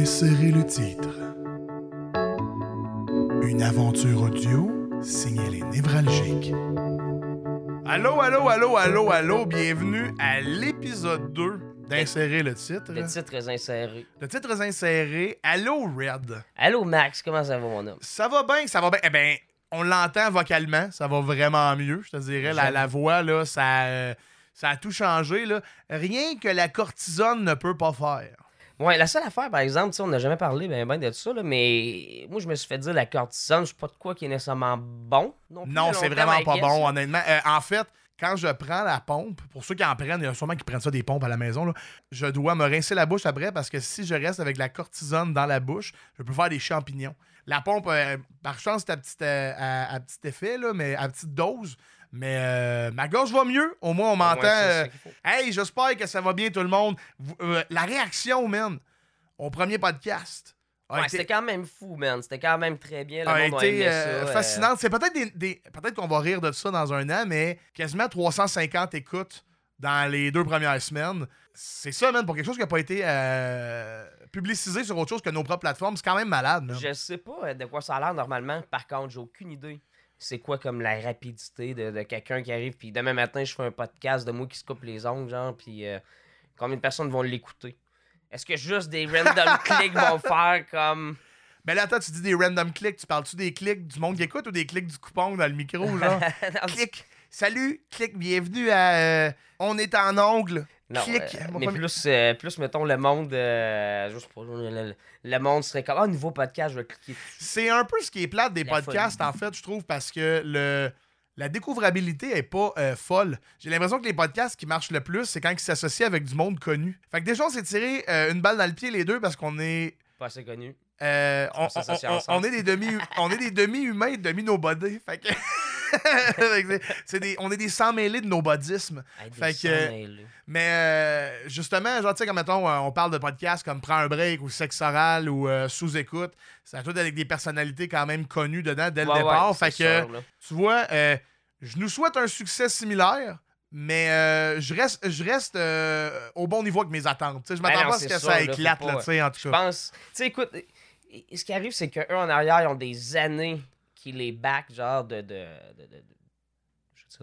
Insérez le titre. Une aventure audio signée les névralgiques. Allô, allô, allô, allô, allô, bienvenue à l'épisode 2 d'Insérer le titre. Le titre est inséré. Le titre est inséré. Allô, Red. Allô Max, comment ça va mon homme? Ça va bien, ça va bien. Eh bien, on l'entend vocalement, ça va vraiment mieux, je te dirais. La, la voix, là, ça, euh, ça a tout changé. Là. Rien que la cortisone ne peut pas faire. Ouais, la seule affaire, par exemple, tu sais, on n'a jamais parlé ben, ben de ça, là, mais moi je me suis fait dire la cortisone, c'est pas de quoi qui est nécessairement bon. Non, Non, c'est vraiment pas guess, bon, là. honnêtement. Euh, en fait, quand je prends la pompe, pour ceux qui en prennent, il y a sûrement qui prennent ça des pompes à la maison, là, je dois me rincer la bouche après parce que si je reste avec la cortisone dans la bouche, je peux faire des champignons. La pompe, euh, par chance, c'est à petit, euh, à, à petit effet, là, mais à petite dose. Mais euh, ma gorge va mieux. Au moins, on Ouais, m'entend. euh, hey, j'espère que ça va bien, tout le monde. Euh, la réaction, man, au premier podcast Ouais, été- c'était quand même fou, man. C'était quand même très bien. Le a monde été aimé euh, ça. fascinante. C'est peut-être des, des- peut-être qu'on va rire de ça dans un an, mais quasiment 350 écoutes dans les deux premières semaines. C'est ça, man, pour quelque chose qui n'a pas été euh, publicisé sur autre chose que nos propres plateformes. C'est quand même malade, man. Je sais pas de quoi ça a l'air normalement. Par contre, j'ai aucune idée. C'est quoi comme la rapidité de, de quelqu'un qui arrive, puis demain matin, je fais un podcast de moi qui se coupe les ongles, genre, puis euh, combien de personnes vont l'écouter? Est-ce que juste des random clics vont faire comme. Mais là, attends, tu dis des random clics. Tu parles-tu des clics du monde qui écoute ou des clics du coupon dans le micro, genre? Clic. Salut, clic, bienvenue à euh, On est en ongle. Non, clic. euh, mais plus, euh, plus, mettons, le monde. sais pas, le, le- monde serait comme. Ah, nouveau podcast, je vais cliquer dessus. C'est un peu ce qui est plate des La podcasts, en fait, je trouve, parce que le, la découvrabilité est pas euh, folle. J'ai l'impression que les podcasts qui marchent le plus, c'est quand ils s'associent avec du monde connu. Fait que déjà, on s'est tiré euh, une balle dans le pied les deux parce qu'on est. Pas assez connu. euh, on, On s'associe on- on- ensemble. on est des demi on est des demi-humains demi nobody fait que Fait que c'est- c'est des on est des sans mêlés de Hey, des Fait que- mais euh, justement, genre, tu sais, comme mettons, euh, on parle de podcasts comme Prends un break ou Sexe oral ou euh, Sous-écoute. A tout avec des personnalités quand même connues dedans dès le Ouais, départ. ouais, fait c'est que, sûr, tu vois, euh, je nous souhaite un succès similaire, mais euh, je reste, je reste euh, au bon niveau avec mes attentes. Tu sais, je Ben m'attends non, pas à ce c'est que sûr, ça éclate, là, pas- en tout Je cas. pense. Tu sais, écoute, ce qui arrive, c'est qu'eux en arrière, ils ont des années qui les back, genre de. de, de,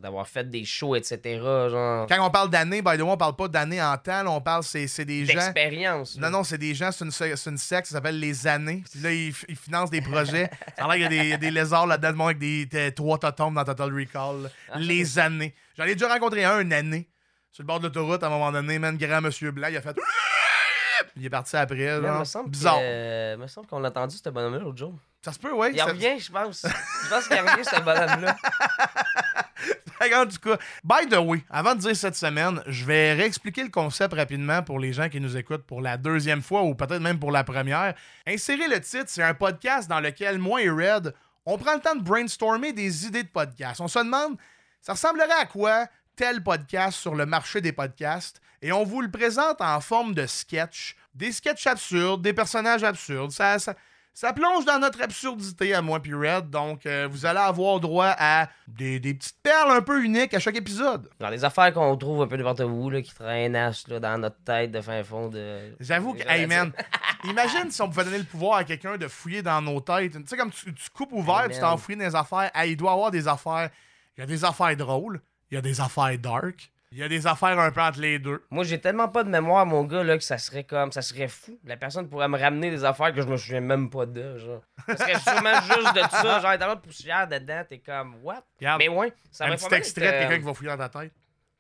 d'avoir fait des shows, etc. Genre. Quand on parle d'années, by the way, on parle pas d'années en temps, là, on parle, c'est c'est des gens. D'expérience. Non, non, c'est des gens, c'est une, c'est une secte, ça s'appelle Les Années. Puis là, ils, financent des projets. Ça a l'air qu'il y a des, il y a des lézards là-dedans, avec des, des- trois totomes dans Total Recall. Ah. Les Années. J'en ai déjà rencontré un, une année, sur le bord de l'autoroute, à un moment donné, man, grand monsieur blanc, il a fait... Il est parti après, Bizarre. que- euh, me semble qu'on l'a entendu, ce bonhomme-là, l'autre jour. Ça se peut, ouais. Il ça- revient, je pense. Je pense qu'il revient, ce bonhomme-là. Qu'en tout cas, by the way, avant de dire cette semaine, je vais réexpliquer le concept rapidement pour les gens qui nous écoutent pour la deuxième fois ou peut-être même pour la première. Insérer le titre, c'est un podcast dans lequel moi et Red, on prend le temps de brainstormer des idées de podcast. On se demande, ça ressemblerait à quoi tel podcast sur le marché des podcasts? Et on vous le présente en forme de sketch, des sketchs absurdes, des personnages absurdes. Ça, ça, ça plonge dans notre absurdité à moi puis Red, donc euh, vous allez avoir droit à des, des petites perles un peu uniques à chaque épisode. Genre, des affaires qu'on trouve un peu n'importe où, là, qui traînassent là, dans notre tête de fin fond de. J'avoue que, hey man, imagine si on pouvait donner le pouvoir à quelqu'un de fouiller dans nos têtes. Tu sais, comme tu, tu coupes ouvert, Hey, tu man. t'en fouilles dans les affaires. Hey, il doit y avoir des affaires. Il y a des affaires drôles, il y a des affaires dark, il y a des affaires un peu entre les deux. Moi, j'ai tellement pas de mémoire, mon gars, là, que ça serait comme. Ça serait fou. La personne pourrait me ramener des affaires que je me souviens même pas de, genre. Ça serait sûrement juste de ça. Genre, tellement de poussière dedans, t'es comme, what? Regarde, Mais ouais, ça un va petit extrait de être, euh, quelqu'un qui va fouiller dans ta tête.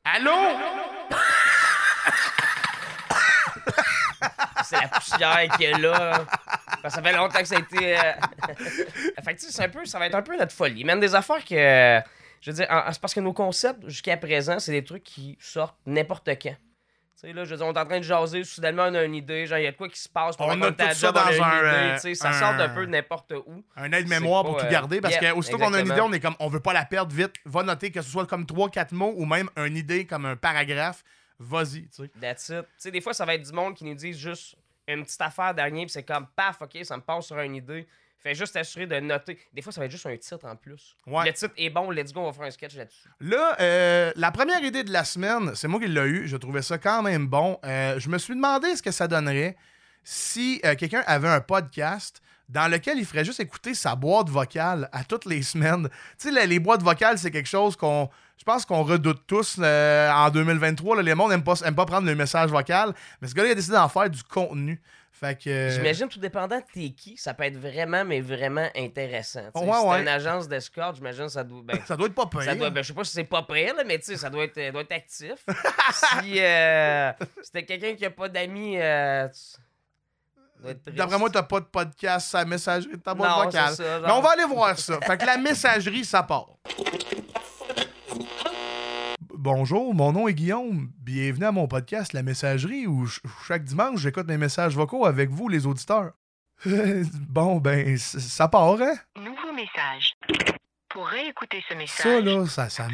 Allô? C'est la poussière qui est là. Parce que ça fait longtemps que ça a été. euh, fait que, tu sais, c'est un peu, ça va être un peu notre folie. Même des affaires que. Je veux dire, c'est parce que nos concepts, jusqu'à présent, c'est des trucs qui sortent n'importe quand. Tu sais, là, je veux dire, on est en train de jaser, soudainement, on a une idée, genre, il y a de quoi qui se passe, On pendant a tout ça job, on a dans une un, idée, euh, tu sais, ça un- sort d'un peu de n'importe où. Un aide-mémoire pour tout euh, garder parce yeah, que aussitôt qu'on a une idée, on est comme on veut pas la perdre vite. Va noter que ce soit comme 3-4 mots ou même une idée comme un paragraphe. Vas-y, tu sais. That's it. Tu sais, des fois, ça va être du monde qui nous dit juste une petite affaire dernier, puis c'est comme paf, ok, ça me passe sur une idée. Fais juste t'assurer de noter. Des fois, ça va être juste un titre en plus. Ouais. Le titre est bon, let's go, on va faire un sketch là-dessus. Là, euh, la première idée de la semaine, c'est moi qui l'ai eu. Je trouvais ça quand même bon. Euh, je me suis demandé ce que ça donnerait si euh, quelqu'un avait un podcast dans lequel il ferait juste écouter sa boîte vocale à toutes les semaines. Tu sais, les, les boîtes vocales, c'est quelque chose qu'on. Je pense qu'on redoute tous euh, en 2023. là, les mondes n'aiment pas, aiment pas prendre le message vocal. Mais ce gars-là, il a décidé d'en faire du contenu. Fait que. euh, J'imagine, tout dépendant de t'es qui, ça peut être vraiment, mais vraiment intéressant. Ouais, si ouais. une agence d'escorte, j'imagine ça doit. Ben, Ça doit être pas pire. ça doit, ben, je sais pas si c'est pas prêt, là, mais tu sais, ça doit être, doit être actif. si euh, si t'es quelqu'un qui a pas d'amis, euh, tu-. D'après moi, t'as pas de podcast, sa messagerie de ta boîte vocale. Mais on va aller voir ça. fait que la messagerie, ça part. Bonjour, mon nom est Guillaume. Bienvenue à mon podcast La Messagerie où ch- chaque dimanche j'écoute mes messages vocaux avec vous, les auditeurs. bon, ben, ça part, hein? Nouveau message. Pour réécouter ce message, Ça, là, ça, ça,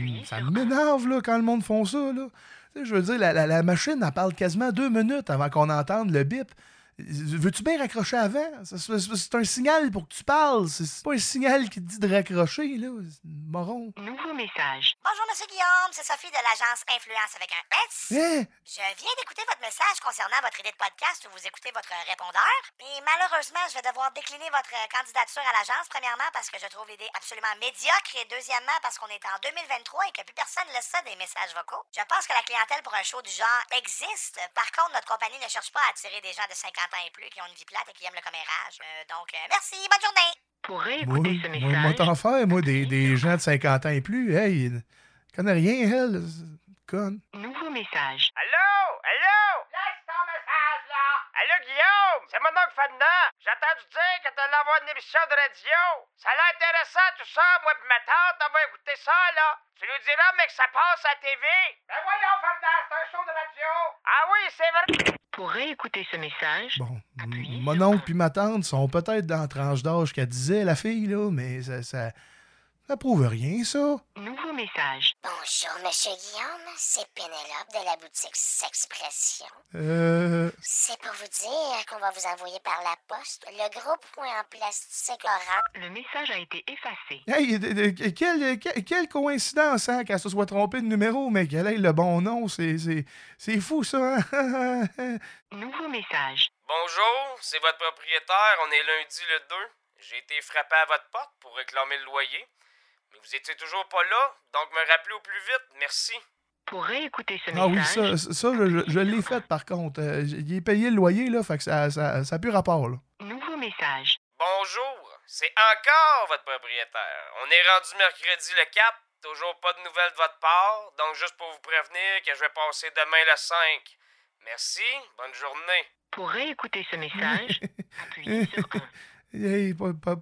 m'énerve, là, quand le monde font ça, là. Tu sais, je veux dire, la, la- la machine, elle parle quasiment deux minutes avant qu'on entende le bip. Veux-tu bien raccrocher avant? C'est- un signal pour que tu parles. C'est pas un signal qui te dit de raccrocher, là. C'est Moron. nouveau message. Bonjour, Monsieur Guillaume, c'est Sophie de l'agence Influence avec un S. Hein? Je viens d'écouter votre message concernant votre idée de podcast où vous écoutez votre répondeur. Et malheureusement, je vais devoir décliner votre candidature à l'agence, premièrement parce que je trouve l'idée absolument médiocre et deuxièmement parce qu'on est en 2023 et que plus personne ne laisse ça des messages vocaux. Je pense que la clientèle pour un show du genre existe. Par contre, notre compagnie ne cherche pas à attirer des gens de 50 ans et plus qui ont une vie plate et qui aiment le commérage. Euh, donc, euh, merci, bonne journée. Pour Moi, réécouter ce moi, moi, t'en message, faire, moi, des, des gens de 50 ans et plus. Hey, connaît rien, elle. Conne. nouveau message. Allô? Allô? Laisse ton message, là! Allô, Guillaume? C'est mon oncle Ferdinand. J'ai entendu dire que t'allais avoir une émission de radio. Ça a l'air intéressant, tout ça. Moi pis ma tante, on va écouter ça, là. Tu nous diras, mais que ça passe à TV. Ben voyons, Ferdinand, c'est un show de radio. Ah oui, c'est vrai. Pour réécouter ce message, Bon, Appuyez mon oncle puis ma tante sont peut-être dans la tranche d'âge qu'elle disait, la fille, là, mais ça, ça, ça prouve rien, ça. nouveau message. Bonjour, Monsieur Guillaume, c'est Pénélope de la boutique Sexpression. Euh. C'est pour vous dire qu'on va vous envoyer par la poste le gros point en plastique orange. Le message a été effacé. Hey, de- de- quelle, quelle, quelle coïncidence, hein, qu'elle se soit trompée de numéro, mais qu'elle ait le bon nom, c'est, c'est, c'est fou, ça, hein? Nouveau message. Bonjour, c'est votre propriétaire. On est lundi le 2. J'ai été frappé à votre porte pour réclamer le loyer. Vous étiez toujours pas là, donc me rappelez au plus vite. Merci. Pour réécouter ce ah oui, message, ça, ça je, je l'ai fait, par contre. Euh, il est payé le loyer, là, fait que ça, ça, ça a plus rapport, là. nouveau message. Bonjour, c'est encore votre propriétaire. On est rendu mercredi le 4. Toujours pas de nouvelles de votre part. Donc, juste pour vous prévenir que je vais passer demain le 5. Merci, bonne journée. Pour réécouter ce message, appuyez sur 1. Hey,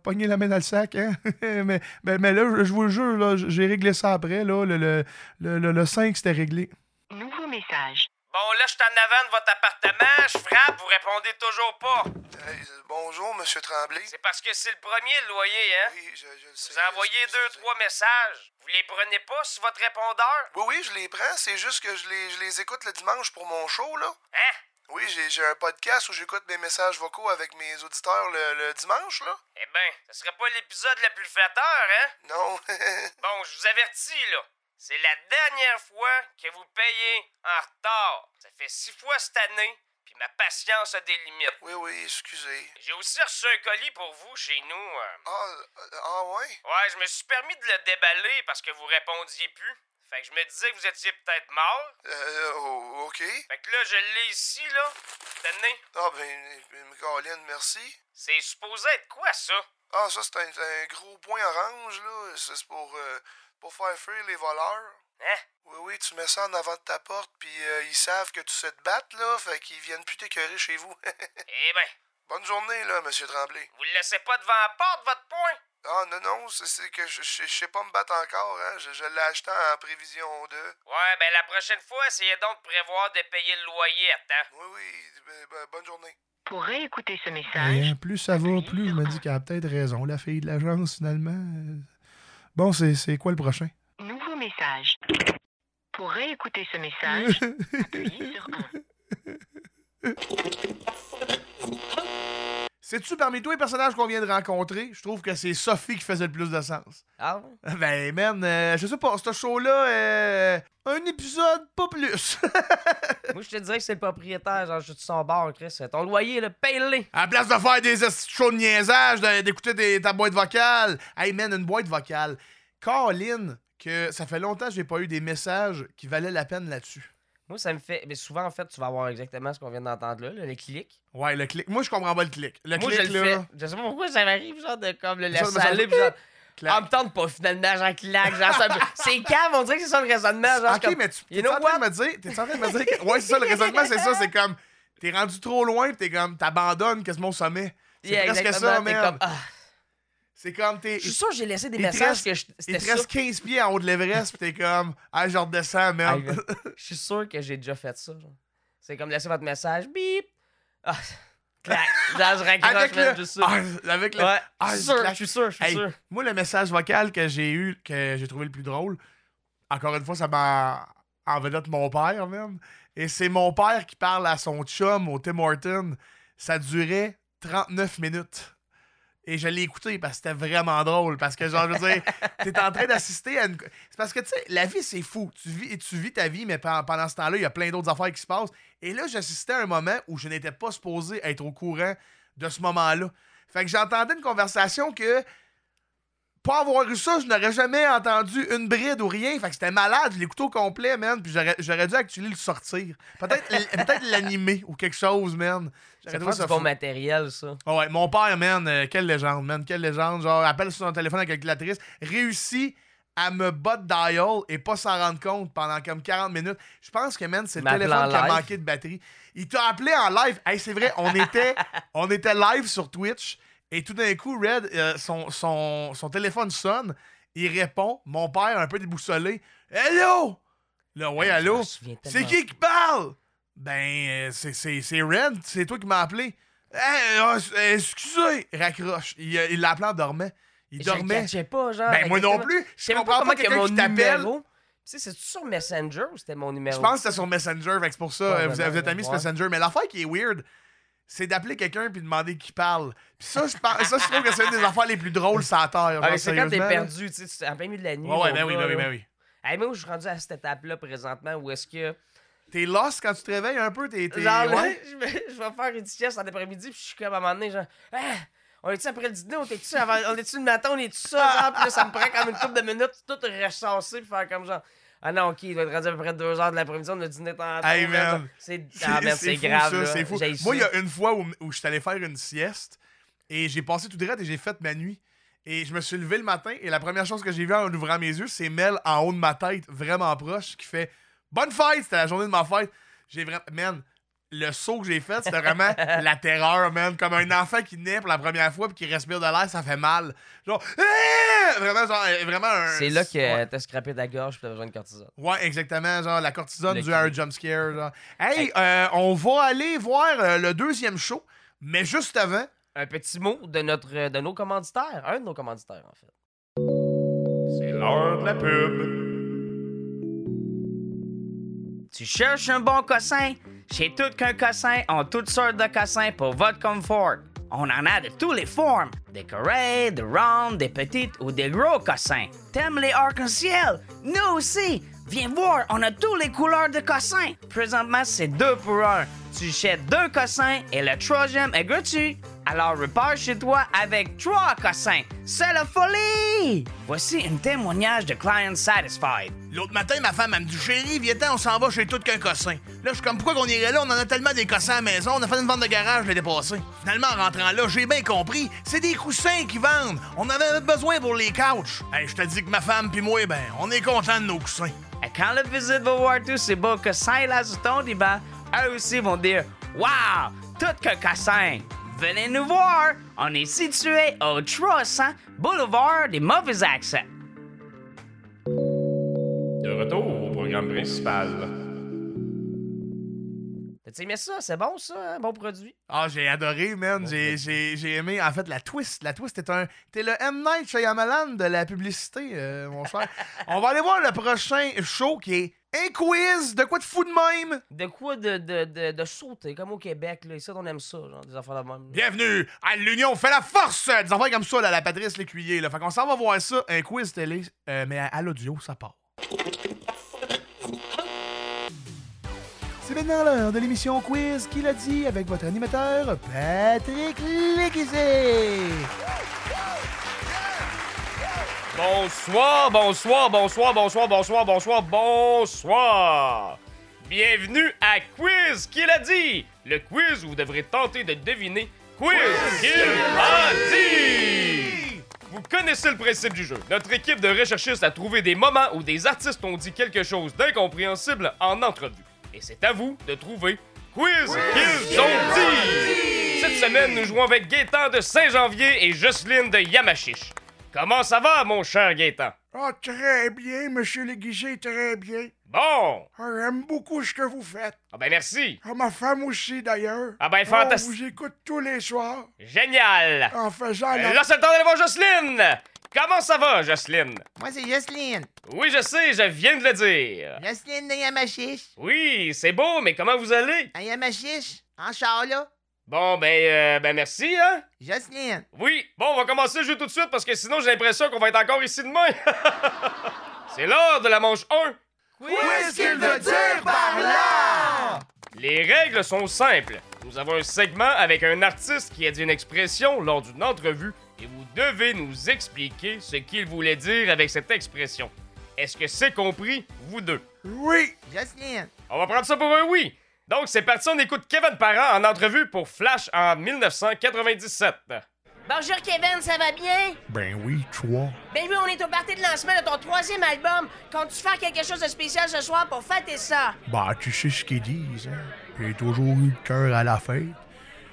pogner la main dans le sac, hein? mais, mais, mais là, je, vous le jure, là, j'ai réglé ça après, là. Le, le, le, le- le 5, c'était réglé. Nouveau message. Bon, là, je suis en avant de votre appartement. Je frappe, vous répondez toujours pas. Hey, bonjour, Monsieur Tremblay. C'est parce que c'est le premier, le loyer, hein? Oui, je, je le sais. Vous envoyez deux, trois messages. Vous les prenez pas sur votre répondeur? Oui, oui, je les prends. C'est juste que je les, je les écoute le dimanche pour mon show, là. Hein? Oui, j'ai j'ai un podcast où j'écoute mes messages vocaux avec mes auditeurs le, le dimanche, là. Eh ben, ce serait pas l'épisode le plus flatteur, hein? Non. Bon, je vous avertis, là. C'est la dernière fois que vous payez en retard. Ça fait six fois cette année, puis ma patience a des limites. oui, oui, excusez. J'ai aussi reçu un colis pour vous chez nous. euh. Ah, euh, ah ouais? Ouais, je me suis permis de le déballer parce que vous répondiez plus. Fait que je me disais que vous étiez peut-être mort. Euh, oh, OK. Fait que là, je l'ai ici, là. Tenez. Ah, ben, euh, Caroline, merci. C'est supposé être quoi, ça? Ah, ça, c'est un, un gros point orange, là. C'est pour, euh, pour faire fuir les voleurs. Hein? Oui, oui, tu mets ça en avant de ta porte, puis euh, ils savent que tu sais te battre, là, fait qu'ils viennent plus t'écœurer chez vous. Eh ben, Bonne journée, là, Monsieur Tremblay. vous le laissez pas devant la porte, votre point? Ah, non, non, c'est- c'est que je, je, je sais pas me battre encore, hein. Je, je l'ai acheté en prévision de. Ouais, ben la prochaine fois, essayez donc de prévoir de payer le loyer à temps. Oui, oui, ben, ben, bonne journée. Pour réécouter ce message, plus ça va, plus je me dis qu'elle a peut-être raison, la fille de l'agence, finalement. Bon, c'est c'est quoi le prochain? nouveau message. Pour réécouter ce message, appuyez sur 1. Sais-tu, parmi tous les personnages qu'on vient de rencontrer, je trouve que c'est Sophie qui faisait le plus de sens. Ah ouais? Ben, man, euh, je sais pas, ce show-là, euh, un épisode, pas plus. Moi, je te dirais que c'est le propriétaire. Genre, je suis son bar, Chris. Ton loyer, là, paye-le. À la place de faire des shows de niaisage, d'écouter des- ta boîte vocale. Hey man, une boîte vocale. Caroline, que ça fait longtemps que j'ai pas eu des messages qui valaient la peine là-dessus. Moi, ça me fait. Mais souvent, en fait, tu vas avoir exactement ce qu'on vient d'entendre là, là, le clic. Ouais, le clic. Moi, je comprends pas le clic. Le Moi, clic, je le là. fais. Je sais pas pourquoi ça m'arrive, genre, de comme le laisser ça- aller, puis genre. Clac. En me tente pas, finalement, genre, clac. Genre, c'est calme, on dirait que c'est ça le raisonnement. Genre, ok, comme- mais tu es en train de me dire, t'es en train de me dire que, ouais, c'est ça, le raisonnement, c'est ça, c'est comme, t'es rendu trop loin, pis t'es comme, t'abandonnes quasiment au sommet. C'est Yeah, presque ça, man. comme, ah. C'est comme, t'es, Je suis sûr que j'ai laissé des messages reste- que je- il c'était te reste 15 pieds en haut de l'Everest, pis t'es comme, ah, je redescends, va- Je suis sûr que j'ai déjà fait ça. C'est comme laisser votre message, bip. Ah, clac. Genre, je raccroche, avec le, juste ça. ah, avec le, Ouais, ah, je suis sûr, je suis sûr, je suis Hey, sûr. Moi, le message vocal que j'ai eu, que j'ai trouvé le plus drôle, encore une fois, ça m'a en vedette mon père, même. Et c'est mon père qui parle à son chum au Tim Horton. Ça durait 39 minutes. Et je l'ai écouté parce que c'était vraiment drôle. Parce que, genre, je veux dire, t'es en train d'assister à une. C'est parce que, tu sais, la vie, c'est fou. Tu vis, tu vis ta vie, mais pen- pendant ce temps-là, il y a plein d'autres affaires qui se passent. Et là, j'assistais à un moment où je n'étais pas supposé être au courant de ce moment-là. Fait que j'entendais une conversation que pas avoir eu ça, je n'aurais jamais entendu une bride ou rien. Fait que c'était malade, je l'écoutais au complet, man. Puis j'aurais, dû actually le sortir. Peut-être, l'animer ou quelque chose, man. C'est pas du bon matériel, ça. Ah ouais, mon père, man, euh, quelle légende, man, quelle légende. Genre, appelle sur son téléphone à la calculatrice, réussit à me bot dial et pas s'en rendre compte pendant comme 40 minutes. Je pense que, man, c'est le téléphone qui a manqué de batterie. Il t'a appelé en live. Hey, c'est vrai, on était, on était live sur Twitch et tout d'un coup, Red, euh, son, son, son téléphone sonne. Il répond. Mon père, un peu déboussolé. Hello! Là, ouais, Je allô? C'est qui qui parle? Ben, euh, c'est- c'est c'est Red, c'est toi qui m'as appelé. Hey, euh, excusez! Raccroche. Il il l'a appelé en dormant. Il Je dormait. catchais pas, genre. Ben, moi non plus. Je sais Je pas comment quelqu'un mon numéro. Tu sais, c'est-tu sur Messenger ou c'était mon numéro? Je pense que c'était sur Messenger, fait que c'est pour ça, vous, êtes amis sur. Messenger. Mais l'affaire qui est weird, c'est d'appeler quelqu'un puis demander qui parle. Puis ça, je pense- ça, je trouve que c'est une des affaires les plus drôles sur la Terre. Ah, c'est quand t'es perdu, tu sais, en plein milieu de la nuit. Ouais, ouais, ben oui, ben oui, ben oui. Hey, moi, je suis rendu à cette étape-là présentement où est-ce que. T'es lost quand tu te réveilles un peu, t'es. Genre, ouais. je vais, je vais faire une sieste en après-midi, puis je suis comme à un moment donné, genre, ah, on est-tu après le dîner, on est-tu avant, on est-tu le matin, on est-tu ça, genre, puis là, ça me prend comme une couple de minutes, tout ressasser, puis faire comme genre, ah non, ok, il doit être rendu à peu près 2 heures de l'après-midi, on a dîné tantôt. Hey, man. C'est, ah, grave, là. c'est fou. Moi, il y a une fois où, où je suis allé faire une sieste et j'ai passé tout direct et j'ai fait ma nuit. Et je me suis levé le matin et la première chose que j'ai vue en ouvrant mes yeux, c'est Mel en haut de ma tête, vraiment proche, qui fait Bonne fête! C'était la journée de ma fête. J'ai vraiment. Man, le saut que j'ai fait, c'était vraiment la terreur, man. Comme un enfant qui naît pour la première fois puis qui respire de l'air, ça fait mal. Genre, Ah! vraiment, genre, euh, vraiment un. C'est là que Ouais. t'as scrappé ta gorge, puis t'as besoin de cortisone. Ouais, exactement. Genre, la cortisone Le due à un kiwi. jump scare. Genre. Hey, euh, on va aller voir euh, le deuxième show, mais juste avant. Un petit mot de, notre, de nos commanditaires, un de nos commanditaires, en fait. C'est l'heure de la pub. Tu cherches un bon cossin? Chez Tout qu'un cossin ont toutes sortes de cossins pour votre confort. On en a de tous les formes. Des carrés, des ronds, des petites ou des gros cossins. T'aimes les arcs-en-ciel? Nous aussi! Viens voir, on a toutes les couleurs de cossins. Présentement, c'est deux pour un. Tu achètes deux cossins et le troisième est gratuit. Alors repars chez toi avec trois cossins. C'est la folie! Voici un témoignage de client satisfied. L'autre matin, ma femme, elle me dit Chérie, viens-t'en, on s'en va chez tout qu'un cossin. Là, je suis comme Pourquoi qu'on irait là? On en a tellement des cossins à la maison, on a fait une vente de garage l'été passé. Finalement, en rentrant là, j'ai bien compris, c'est des coussins qui vendent. On en avait besoin pour les couches. Hey, je te dis que ma femme puis moi, ben, on est contents de nos coussins. Et quand la visite va voir tous ces beaux cossins là sur ton divan, eux aussi vont dire Wow, tout que cassin! Venez nous voir! On est situé au 300 Boulevard des Mauvais Accents. De retour au programme principal. T'as aimé ça? C'est bon, ça? Un bon produit? Ah, j'ai adoré, man. J'ai, j'ai, j'ai aimé, en fait, la twist. La twist est un. T'es le M. Night Shyamalan de la publicité, euh, mon cher. On va aller voir le prochain show qui est un quiz de quoi de fou de même? De quoi de, de, de, de sauter, comme au Québec, là. Ici, on aime ça, genre, des affaires de même. là. Bienvenue à l'Union fait la force! Des affaires comme ça, là, la Patrice Lécuyer. Là. Fait qu'on s'en va voir ça, un quiz télé, euh, mais à, à l'audio, ça part. C'est maintenant l'heure de l'émission Quiz qui l'a dit avec votre animateur Patrick Léguizé. Bonsoir, bonsoir, bonsoir, bonsoir, bonsoir, bonsoir, bonsoir. Bienvenue à Quiz qu'il a dit? Le quiz où vous devrez tenter de deviner Quiz qu'il a dit. Vous connaissez le principe du jeu. Notre équipe de recherchistes a trouvé des moments où des artistes ont dit quelque chose d'incompréhensible en entrevue. Et c'est à vous de trouver Quiz qu'ils ont dit. Cette semaine, nous jouons avec Gaétan de Saint-Janvier et Jocelyne de Yamachiche. Comment ça va, mon cher Gaétan? Ah, très bien, monsieur Léguisé, très bien. Bon! Ah, J'aime beaucoup ce que vous faites. Ah ben merci. Ah, ma femme aussi, d'ailleurs. Ah ben On fantastique. vous écoute tous les soirs Génial! en faisant la... Là, c'est le temps d'aller voir Jocelyne! Comment ça va, Jocelyne? Moi, c'est Jocelyne. Oui, je sais, je viens de le dire. Jocelyne de Yamachiche. Oui, c'est beau, mais comment vous allez? À Yamachiche, en char, là. Bon, ben, euh, ben merci, hein? Jocelyne. Oui, bon, on va commencer le jeu tout de suite parce que sinon j'ai l'impression qu'on va être encore ici demain. c'est l'heure de la manche 1. Qu'est-ce qu'il veut dire par là? Les règles sont simples. Nous avons un segment avec un artiste qui a dit une expression lors d'une entrevue et vous devez nous expliquer ce qu'il voulait dire avec cette expression. Est-ce que c'est compris, vous deux? Oui, Jocelyne. On va prendre ça pour un oui. Donc, c'est parti, on écoute Kevin Parent en entrevue pour Flash en 1997. Bonjour Kevin, ça va bien? Ben oui, toi. Ben oui, on est au party de lancement de ton troisième album. Comptes-tu faire quelque chose de spécial ce soir pour fêter ça? Bah, tu sais ce qu'ils disent, hein? J'ai toujours eu le cœur à la fête.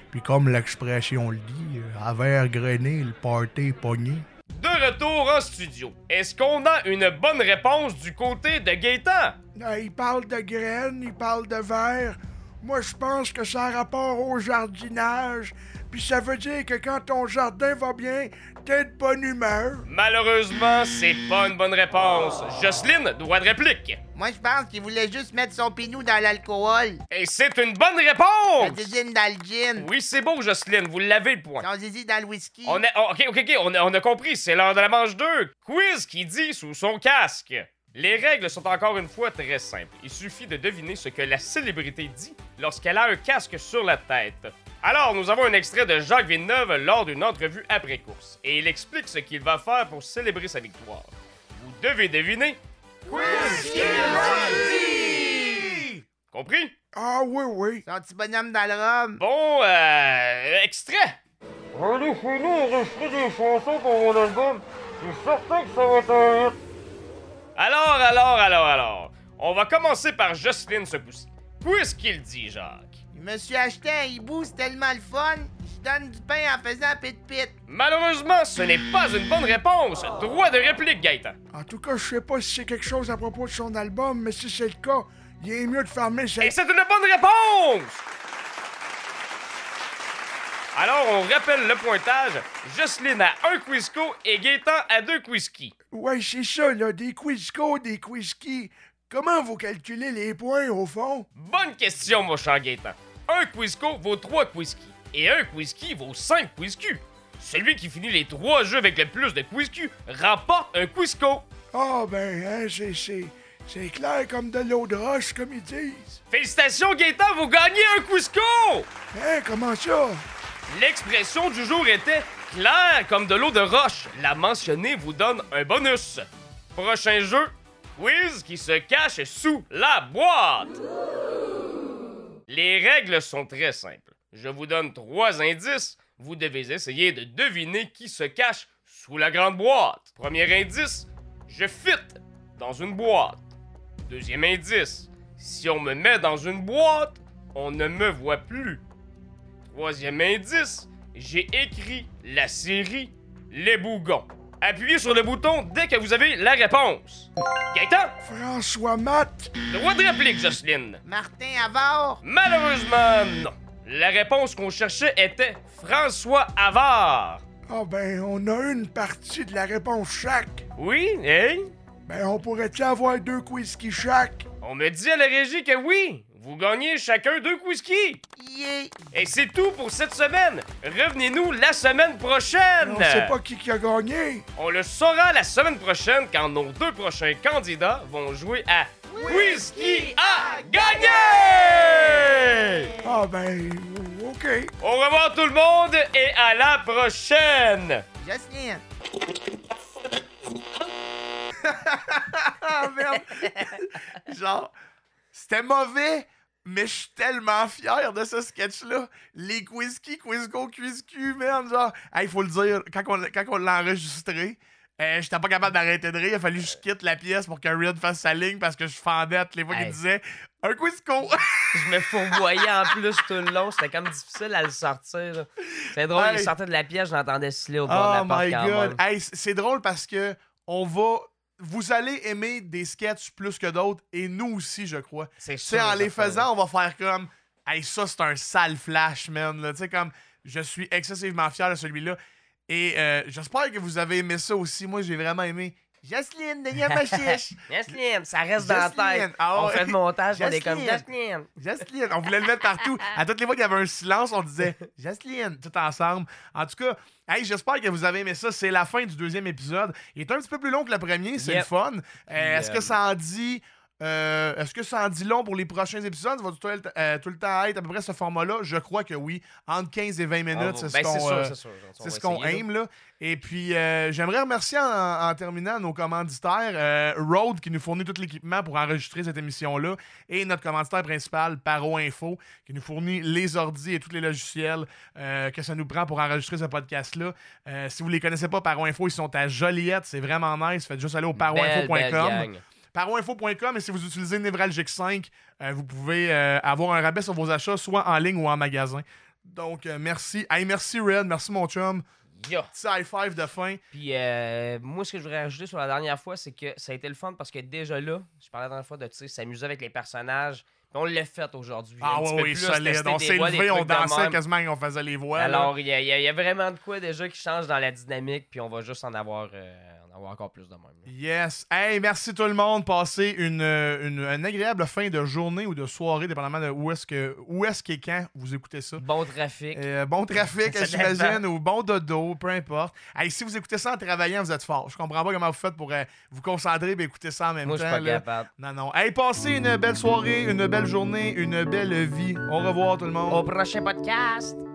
Puis comme l'expression le dit, euh, à verre grené, le party pogné. De retour en studio. Est-ce qu'on a une bonne réponse du côté de Gaétan? Ah, il parle de graines, il parle de verre. Moi, je pense que ça a rapport au jardinage. Puis ça veut dire que quand ton jardin va bien, t'es de bonne humeur. Malheureusement, c'est pas une bonne réponse. Jocelyne, droit de réplique. Moi, je pense qu'il voulait juste mettre son pinou dans l'alcool. Et c'est une bonne réponse! zizine dans le gin. Oui, c'est beau, Jocelyne, vous l'avez le point. Son zizi dans le whisky. On a, oh, ok, ok, ok, on a, on a compris, c'est l'heure de la manche 2. Quiz qui dit sous son casque. Les règles sont encore une fois très simples. Il suffit de deviner ce que la célébrité dit lorsqu'elle a un casque sur la tête. Alors, nous avons un extrait de Jacques Villeneuve lors d'une entrevue après course. Et il explique ce qu'il va faire pour célébrer sa victoire. Vous devez deviner. Quiz Compris? Ah oui, oui. Son petit bonhomme dans le rhum. Bon, euh, extrait. Allez, chez nous, enregistrer des chansons pour mon album. Je suis certain que ça va être un hit. Alors, alors, alors, alors. On va commencer par Jocelyne ce coup-ci. Qu'est-ce qu'il dit, Jacques? Je me suis acheté un hibou, c'est tellement le fun. Je donne du pain en faisant pit-pit. Malheureusement, ce n'est pas une bonne réponse. Droit de réplique, Gaëtan. En tout cas, je sais pas si c'est quelque chose à propos de son album, mais si c'est le cas, il est mieux de fermer sa... Et c'est une bonne réponse! Alors, on rappelle le pointage. Jocelyne a un Quizco et Gaëtan a deux Quizkis. Ouais, c'est ça, là, des Quizco, des Quizkis. Comment vous calculez les points, au fond? Bonne question, mon cher Gaëtan. Un Quizco vaut trois Quizkis et un Quizki vaut cinq Quizcus. Celui qui finit les trois jeux avec le plus de Quizcus remporte un Quizco. Ah, ben, hein, c'est... c'est... C'est clair comme de l'eau de roche, comme ils disent. Félicitations, Gaëtan, vous gagnez un Quizco! Hein, comment ça? L'expression du jour était clair comme de l'eau de roche. La mentionner vous donne un bonus. Prochain jeu, quiz qui se cache sous la boîte. Les règles sont très simples. Je vous donne trois indices. Vous devez essayer de deviner qui se cache sous la grande boîte. Premier indice, je fit dans une boîte. Deuxième indice, si on me met dans une boîte, on ne me voit plus. Troisième indice, j'ai écrit la série Les Bougons. Appuyez sur le bouton dès que vous avez la réponse. Gaëtan, François Matt? droit de réplique, Jocelyne. Martin Avard. Malheureusement, non. La réponse qu'on cherchait était François Havard. Ah, ben, on a une partie de la réponse chaque. Oui, hein? Ben, on pourrait-tu avoir deux Quizkis chaque? On me dit à la régie que oui. Vous gagnez chacun deux whisky. Yeah. Et c'est tout pour cette semaine. Revenez-nous la semaine prochaine. On sait pas qui, qui a gagné. On le saura la semaine prochaine quand nos deux prochains candidats vont jouer à Whisky à gagner! Ah, ben, OK. Au revoir tout le monde et à la prochaine! Jocelyne. Ah, merde. Genre, c'était mauvais, mais je suis tellement fier de ce sketch-là. Les Quizky, Quizgo, Quizcu, merde, genre. Il faut le dire, quand on, quand on l'a enregistré, euh, j'étais pas capable d'arrêter de rire. Il a fallu que je quitte la pièce pour que Reed fasse sa ligne parce que je fendais à toutes les fois qu'il Hey. disait un Quizco. Je me fourvoyais en plus tout le long. C'était comme difficile à le sortir. C'est drôle, Hey. il sortait de la pièce, je l'entendais au bord Oh de la porte my quand god. c'est drôle parce que on va. Vous allez aimer des sketchs plus que d'autres et nous aussi, je crois. C'est Tu sais, sûr, en les faisant, on va faire comme. Hey, ça, c'est un sale flash, man. Tu sais, comme. Je suis excessivement fier de celui-là. Et euh, j'espère que vous avez aimé ça aussi. Moi, j'ai vraiment aimé. Jocelyne de Yamachiche. Jocelyne, ça reste dans la tête. Ah on fait le montage, on est comme Jocelyne. Jocelyne. On voulait le mettre partout. À toutes les fois qu'il y avait un silence, on disait Jocelyne, tout ensemble. En tout cas, hey, j'espère que vous avez aimé ça. C'est la fin du deuxième épisode. Il est un petit peu plus long que le premier, c'est le fun. Euh, Est-ce euh, que ça en dit. Euh, Est-ce que ça en dit long pour les prochains épisodes? Va tout, le temps- euh, tout le temps être à peu près ce format-là? Je crois que oui. Entre 15 et 20 minutes, va- c'est ce ben, qu'on ce aime, là. Et puis, euh, j'aimerais remercier en, en terminant nos commanditaires, Rode qui nous fournit tout l'équipement pour enregistrer cette émission-là, et notre commanditaire principal, Paro Info, qui nous fournit les ordis et tous les logiciels que ça nous prend pour enregistrer ce podcast-là. Si vous les connaissez pas, Paro Info, ils sont à Joliette, c'est vraiment nice. Faites juste aller au paroinfo.com. Paroinfo.com et si vous utilisez Nevralgic 5, euh, vous pouvez euh, avoir un rabais sur vos achats, soit en ligne ou en magasin. Donc, euh, merci. Hey, merci Red, merci mon chum. Yo. Petit high five de fin. Puis euh, moi, ce que je voudrais rajouter sur la dernière fois, c'est que ça a été le fun parce que déjà là, je parlais la dernière fois de s'amuser avec les personnages. Puis on l'a fait aujourd'hui. Ah oui, oui, solide. On s'est levé, on dansait quasiment et on faisait les voix. Alors, il y, a- y y vraiment de quoi déjà qui change dans la dynamique, puis on va juste en avoir, euh, avoir encore plus de même. là. Yes. Hey, merci tout le monde. Passez une, euh, une, une agréable fin de journée ou de soirée, dépendamment de où est-ce que où est-ce et quand vous écoutez ça. Bon trafic. Euh, bon trafic, j'imagine, ou bon dodo, peu importe. Hey, si vous écoutez ça en travaillant, vous êtes fort. Je comprends pas comment vous faites pour euh, vous concentrer et écouter ça en même Moi, je temps. suis pas là. capable. Non, non. Hey, passez une belle soirée, une belle journée, une belle vie. Au revoir tout le monde. Au prochain podcast.